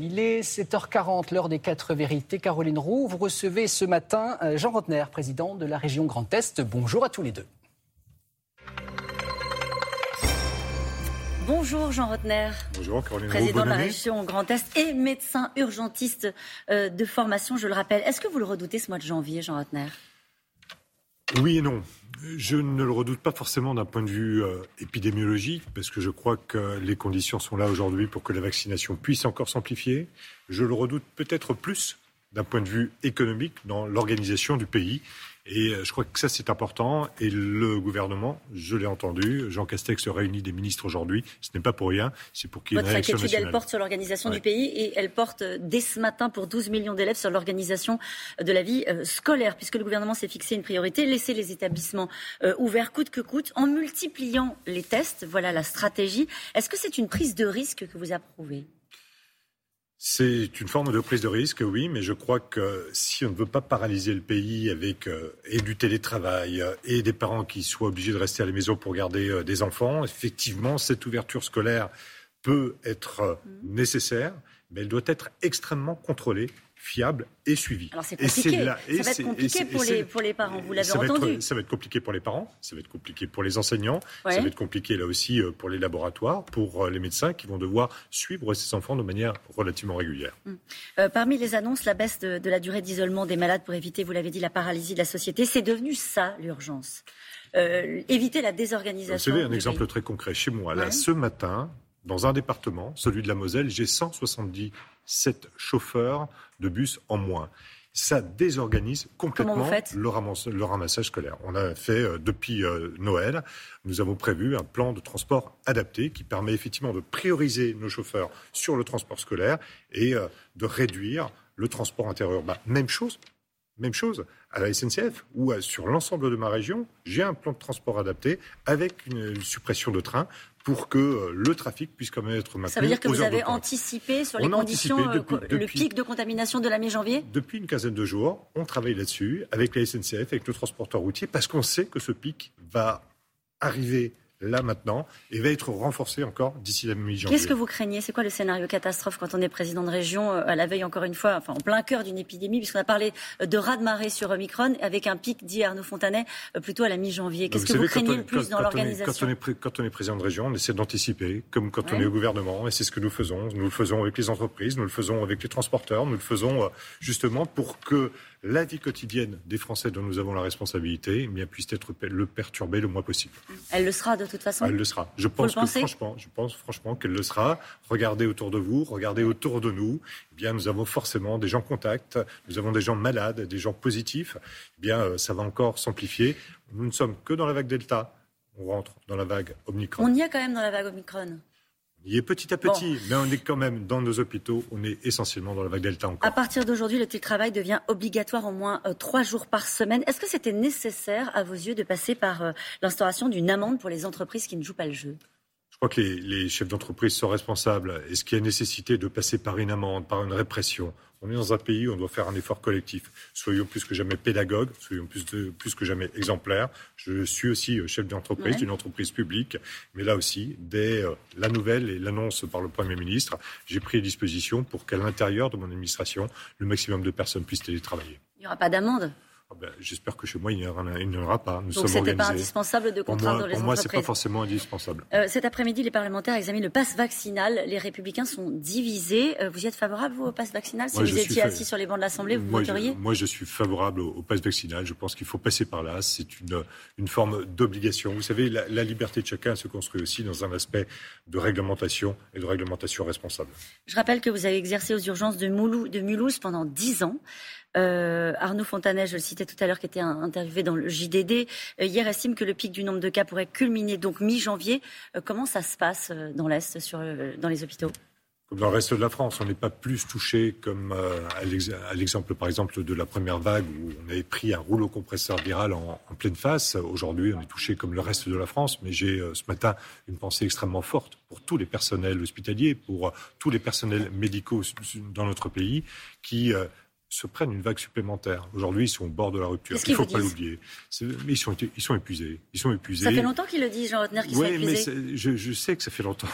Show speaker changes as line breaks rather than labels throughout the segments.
Il est 7h40, l'heure des quatre vérités. Caroline Roux, vous recevez ce matin euh, Jean Rotner, président de la région Grand Est. Bonjour à tous les deux.
Bonjour Jean Rotner.
Bonjour Caroline Roux,
Président de la région Grand Est et médecin urgentiste euh, de formation, je le rappelle. Est-ce que vous le redoutez ce mois de janvier, Jean Rotner?
Oui et non. Je ne le redoute pas forcément d'un point de vue euh, épidémiologique, parce que je crois que les conditions sont là aujourd'hui pour que la vaccination puisse encore s'amplifier. Je le redoute peut-être plus d'un point de vue économique dans l'organisation du pays. Et euh, je crois que ça, c'est important. Et le gouvernement, je l'ai entendu, Jean Castex réunit des ministres aujourd'hui. Ce n'est pas pour rien, c'est pour qu'il y ait une
Votre
réaction
inquiétude, elle porte sur l'organisation
Ouais.
du pays et elle porte euh, dès ce matin pour 12 millions d'élèves sur l'organisation de la vie euh, scolaire, puisque le gouvernement s'est fixé une priorité, laisser les établissements euh, ouverts coûte que coûte, en multipliant les tests. Voilà la stratégie. Est-ce que c'est une prise de risque que vous approuvez?
C'est une forme de prise de risque, oui, mais je crois que si on ne veut pas paralyser le pays avec euh, et du télétravail euh, et des parents qui soient obligés de rester à la maison pour garder euh, des enfants, effectivement, cette ouverture scolaire peut être euh, nécessaire, mais elle doit être extrêmement contrôlée, fiable et suivie.
Alors c'est
Et
compliqué.
là- et
ça va être compliqué pour les, pour les parents, vous l'avez
ça va être-
entendu.
ça va être compliqué pour les parents, ça va être compliqué pour les enseignants,
Ouais.
ça va être compliqué là aussi euh, pour les laboratoires, pour euh, les médecins qui vont devoir suivre ces enfants de manière relativement régulière.
Euh, parmi les annonces, la baisse de, de la durée d'isolement des malades pour éviter, vous l'avez dit, la paralysie de la société, c'est devenu ça l'urgence. Euh, éviter la
Vous
désorganisation.
savez, un exemple
pays.
très concret. Chez moi, là, ce matin, dans un département, celui de la Moselle, j'ai 177 chauffeurs de bus en moins. Ça désorganise complètement le ramassage scolaire. On a fait, euh, depuis euh, Noël, nous avons prévu un plan de transport adapté qui permet effectivement de prioriser nos chauffeurs sur le transport scolaire et euh, de réduire le transport interurbain. Même chose, même chose à la SNCF ou sur l'ensemble de ma région, j'ai un plan de transport adapté avec une, suppression de trains pour que euh, le trafic puisse quand même être maintenu.
Ça veut dire que vous avez anticipé sur les conditions, euh,
depuis-
le
depuis-
pic de contamination de la mi-janvier?
Depuis une quinzaine de jours, on travaille là-dessus avec la SNCF, avec le transporteur routier, parce qu'on sait que ce pic va arriver là maintenant et va être renforcé encore d'ici la mi-janvier.
Qu'est-ce que vous craignez? C'est quoi le scénario catastrophe quand on est président de région euh, à la veille, encore une fois, enfin en plein cœur d'une épidémie, puisqu'on a parlé euh, de raz-de-marée sur Omicron, avec un pic, dit Arnaud Fontanet, euh, plutôt à la mi-janvier? Qu'est-ce que vous
savez,
craignez
on-
le plus
quand-
dans l'organisation
quand, on est pré- quand on est président de région, on essaie d'anticiper, comme quand on est au gouvernement, et c'est ce que nous faisons. Nous le faisons avec les entreprises, nous le faisons avec les transporteurs, nous le faisons justement pour que la vie quotidienne des Français dont nous avons la responsabilité eh bien, puisse être le perturbée le moins possible.
Elle le sera de toute façon.
Elle le sera. Je pense que franchement, je pense franchement qu'elle le sera. Regardez autour de vous, regardez autour de nous. Eh bien, nous avons forcément des gens contacts, nous avons des gens malades, des gens positifs. Eh bien, euh, ça va encore s'amplifier. Nous ne sommes que dans la vague Delta. On rentre dans la vague Omicron.
On y est quand même dans la vague Omicron.
Y est petit à petit, mais on est quand même dans nos hôpitaux. On est essentiellement dans la vague Delta encore.
À partir d'aujourd'hui, le télétravail devient obligatoire au moins euh, trois jours par semaine. Est-ce que c'était nécessaire, à vos yeux, de passer par euh, l'instauration d'une amende pour les entreprises qui ne jouent pas le jeu?
Je crois que les, les chefs d'entreprise sont responsables. Est-ce qu'il y a nécessité de passer par une amende, par une répression? On est dans un pays où on doit faire un effort collectif. Soyons plus que jamais pédagogues, soyons plus, de- plus que jamais exemplaires. Je suis aussi euh, chef d'entreprise
Ouais.
d'une entreprise publique, mais là aussi, dès euh, la nouvelle et l'annonce par le Premier ministre, j'ai pris les dispositions pour qu'à l'intérieur de mon administration, le maximum de personnes puissent télétravailler.
Il n'y aura pas d'amende?
Ah ben, J'espère que chez moi, il n'y en aura, pas. Nous
Donc
sommes
pas indispensable de
Pour
contraindre
moi,
les
pour moi, c'est pas
entreprises.
forcément indispensable.
Euh, cet après-midi, les parlementaires examinent le pass vaccinal. Les républicains sont divisés. Euh, vous y êtes favorable, vous, au pass vaccinal Si
Moi,
vous étiez
fa-
assis sur les bancs de l'Assemblée, vous
moi, je,
voteriez
moi, je suis favorable au, au pass vaccinal. Je pense qu'il faut passer par là. C'est une, une forme d'obligation. Vous savez, la, la liberté de chacun se construit aussi dans un aspect de réglementation et de réglementation responsable.
Je rappelle que vous avez exercé aux urgences de, Mulhouse pendant dix ans. Euh, Arnaud Fontanet, je le tout à l'heure, qui était interviewé dans le JDD, euh, hier estime que le pic du nombre de cas pourrait culminer donc mi-janvier. Euh, comment ça se passe euh, dans l'Est, sur, dans les hôpitaux?
Comme dans le reste de la France, on n'est pas plus touché comme à l'ex- à l'exemple, par exemple, de la première vague où on avait pris un rouleau compresseur viral en, en pleine face. Aujourd'hui, on est touché comme le reste de la France. Mais j'ai ce matin une pensée extrêmement forte pour tous les personnels hospitaliers, pour tous les personnels médicaux dans notre pays qui se prennent une vague supplémentaire. Aujourd'hui, ils sont au bord de la rupture. Il
qu'ils
faut pas
disent
l'oublier. Mais ils sont, ils sont épuisés. Ils sont épuisés.
Ça fait longtemps qu'il le dit, Jean Rotner, qu'il
Oui,
sont
mais
épuisés.
c'est- je, je sais que ça fait longtemps.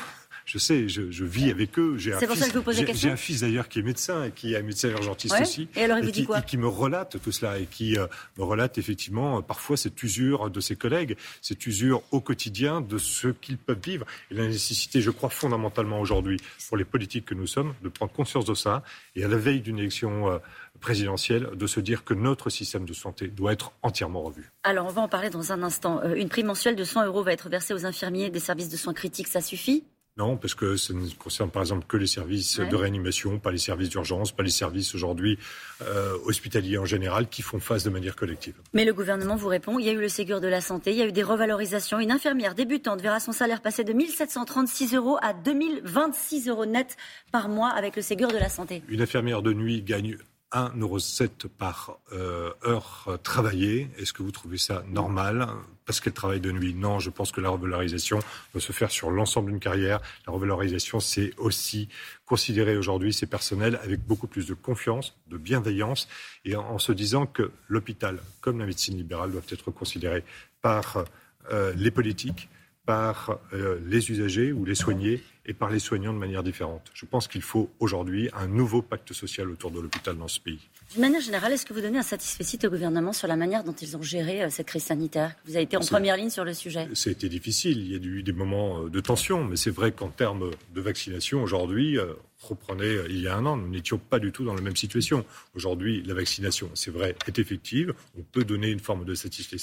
Je sais, je, vis avec eux.
C'est pour ça que je vous pose la
J'ai un fils d'ailleurs qui est médecin et qui est médecin urgentiste aussi.
Et alors, il
vous
dit quoi
et qui me relate tout cela et qui me relate effectivement parfois cette usure de ses collègues, cette usure au quotidien de ce qu'ils peuvent vivre. Et la nécessité, je crois, fondamentalement aujourd'hui, pour les politiques que nous sommes, de prendre conscience de ça et à la veille d'une élection présidentielle de se dire que notre système de santé doit être entièrement revu.
Alors, on va en parler dans un instant. Euh, une prime mensuelle de 100 euros va être versée aux infirmiers des services de soins critiques, ça suffit?
Non, parce que ça ne concerne par exemple que les services de réanimation, pas les services d'urgence, pas les services aujourd'hui euh, hospitaliers en général qui font face de manière collective.
Mais le gouvernement vous répond, il y a eu le Ségur de la santé, il y a eu des revalorisations. Une infirmière débutante verra son salaire passer de 1736 euros à 2026 euros net par mois avec le Ségur de la santé.
Une infirmière de nuit gagne 1,07€ par euh, heure travaillée. Est-ce que vous trouvez ça normal? Parce qu'elle travaille de nuit Non, je pense que la revalorisation doit se faire sur l'ensemble d'une carrière. La revalorisation, c'est aussi considérer aujourd'hui ces personnels avec beaucoup plus de confiance, de bienveillance, et en, se disant que l'hôpital, comme la médecine libérale, doivent être considérés par euh, les politiques, par euh, les usagers ou les soignés et par les soignants de manière différente. Je pense qu'il faut aujourd'hui un nouveau pacte social autour de l'hôpital dans ce pays.
D'une manière générale, est-ce que vous donnez un satisfait au gouvernement sur la manière dont ils ont géré euh, cette crise sanitaire? Vous avez été en première ligne sur le sujet.
Ça a été difficile. Il y a eu des moments euh, de tension, mais c'est vrai qu'en termes de vaccination, aujourd'hui, euh, reprenez il y a un an, nous n'étions pas du tout dans la même situation. Aujourd'hui, la vaccination, c'est vrai, est effective. On peut donner une forme de satisfait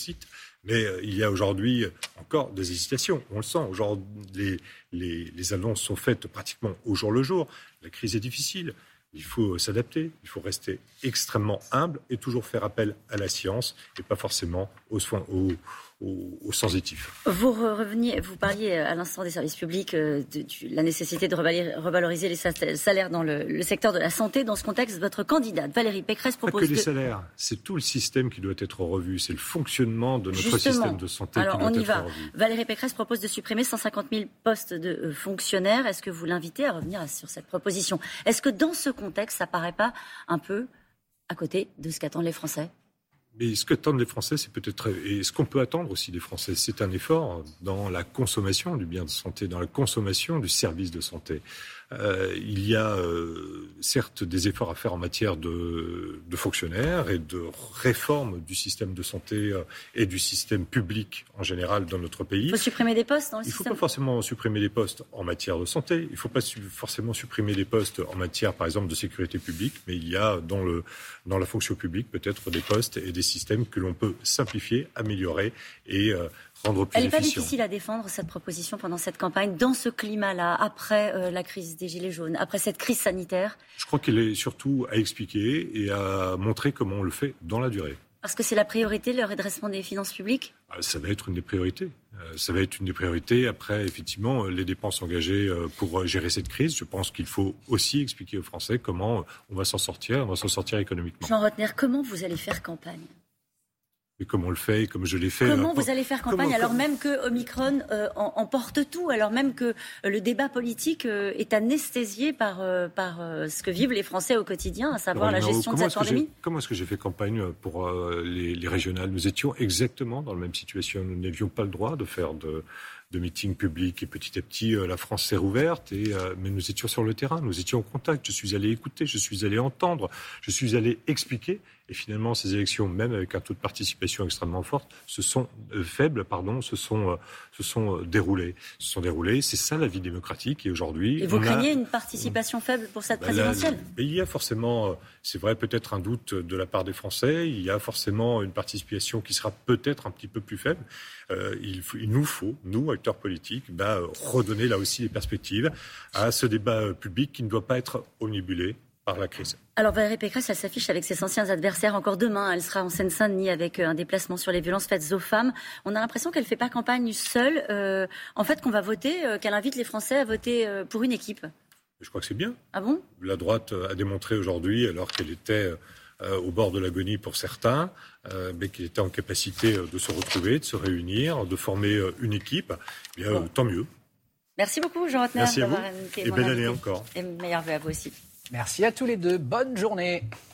mais il y a aujourd'hui encore des hésitations. On le sent. Aujourd'hui, les, les annonces sont faites pratiquement au jour le jour. La crise est difficile. Il faut s'adapter, il faut rester extrêmement humble et toujours faire appel à la science et pas forcément aux, soins, au, sensitif.
Vous reveniez, vous parliez euh, à l'instant des services publics, euh, de, la nécessité de revaloriser les salaires dans le, secteur de la santé. Dans ce contexte, votre candidate Valérie Pécresse propose
pas que les salaires, c'est tout le système qui doit être revu, c'est le fonctionnement de notre système de santé
Alors,
qui doit
on
y
va.
revu.
Valérie Pécresse propose de supprimer 150 000 postes de euh, fonctionnaires. Est-ce que vous l'invitez à revenir sur cette proposition? Est-ce que dans ce contexte, ça paraît pas un peu à côté de ce qu'attendent les Français?
Mais ce qu'attendent les Français, c'est peut-être et ce qu'on peut attendre aussi des Français, c'est un effort dans la consommation du bien de santé, dans la consommation du service de santé. Euh, il y a euh, certes des efforts à faire en matière de, de, fonctionnaires et de réforme du système de santé euh, et du système public en général dans notre pays.
Il faut supprimer des postes dans le
il
système.
Il ne faut pas forcément supprimer des postes en matière de santé. Il ne faut pas forcément supprimer des postes en matière, par exemple, de sécurité publique. Mais il y a dans, le, dans la fonction publique peut-être des postes et des systèmes que l'on peut simplifier, améliorer et
elle n'est pas difficile à défendre, cette proposition, pendant cette campagne, dans ce climat-là, après euh, la crise des Gilets jaunes, après cette crise sanitaire?
Je crois qu'elle est surtout à expliquer et à montrer comment on le fait dans la durée.
Parce que c'est la priorité, le redressement des finances publiques?
Ah, Ça va être une des priorités. Euh, ça va être une des priorités. Après, effectivement, les dépenses engagées euh, pour gérer cette crise, je pense qu'il faut aussi expliquer aux Français comment on va s'en sortir, on va s'en sortir économiquement.
Jean Rotner, comment vous allez faire campagne?
Et comme on le fait, comme je l'ai fait.
Comment vous allez faire campagne alors même que Omicron euh, emporte tout, alors même que euh, le débat politique euh, est anesthésié par, par ce que vivent les Français au quotidien, à savoir la gestion de cette pandémie
Comment est-ce que j'ai fait campagne pour les, les, régionales? Nous étions exactement dans la même situation. Nous n'avions pas le droit de faire de, de meetings publics et petit à petit la France s'est rouverte et mais nous étions sur le terrain, nous étions en contact, je suis allé écouter, je suis allé entendre, je suis allé expliquer et finalement, ces élections, même avec un taux de participation extrêmement fort, se sont euh, faibles, pardon, se sont, euh, se sont euh, déroulées. Se sont déroulées. C'est ça la vie démocratique. Et aujourd'hui,
et vous craignez une participation faible pour cette bah, présidentielle?
Il y a forcément, c'est vrai, peut-être un doute de la part des Français. Il y a forcément une participation qui sera peut-être un petit peu plus faible. il, il, nous faut, nous, acteurs politiques, bah, redonner là aussi les perspectives à ce débat public qui ne doit pas être omnibulé par la crise.
Alors Valérie Pécresse, elle s'affiche avec ses anciens adversaires encore demain. Elle sera en Seine-Saint-Denis avec euh, un déplacement sur les violences faites aux femmes. On a l'impression qu'elle ne fait pas campagne seule. Euh, en fait, qu'on va voter, euh, qu'elle invite les Français à voter pour une équipe.
Je crois que c'est bien.
Ah bon?
La droite a démontré aujourd'hui, alors qu'elle était au bord de l'agonie pour certains, mais qu'elle était en capacité de se retrouver, de se réunir, de former une équipe. Eh bien, tant mieux.
Merci beaucoup, Jean Rotner.
Merci à vous. Et belle année encore.
Et meilleur vœu à vous aussi.
Merci à tous les deux. Bonne journée.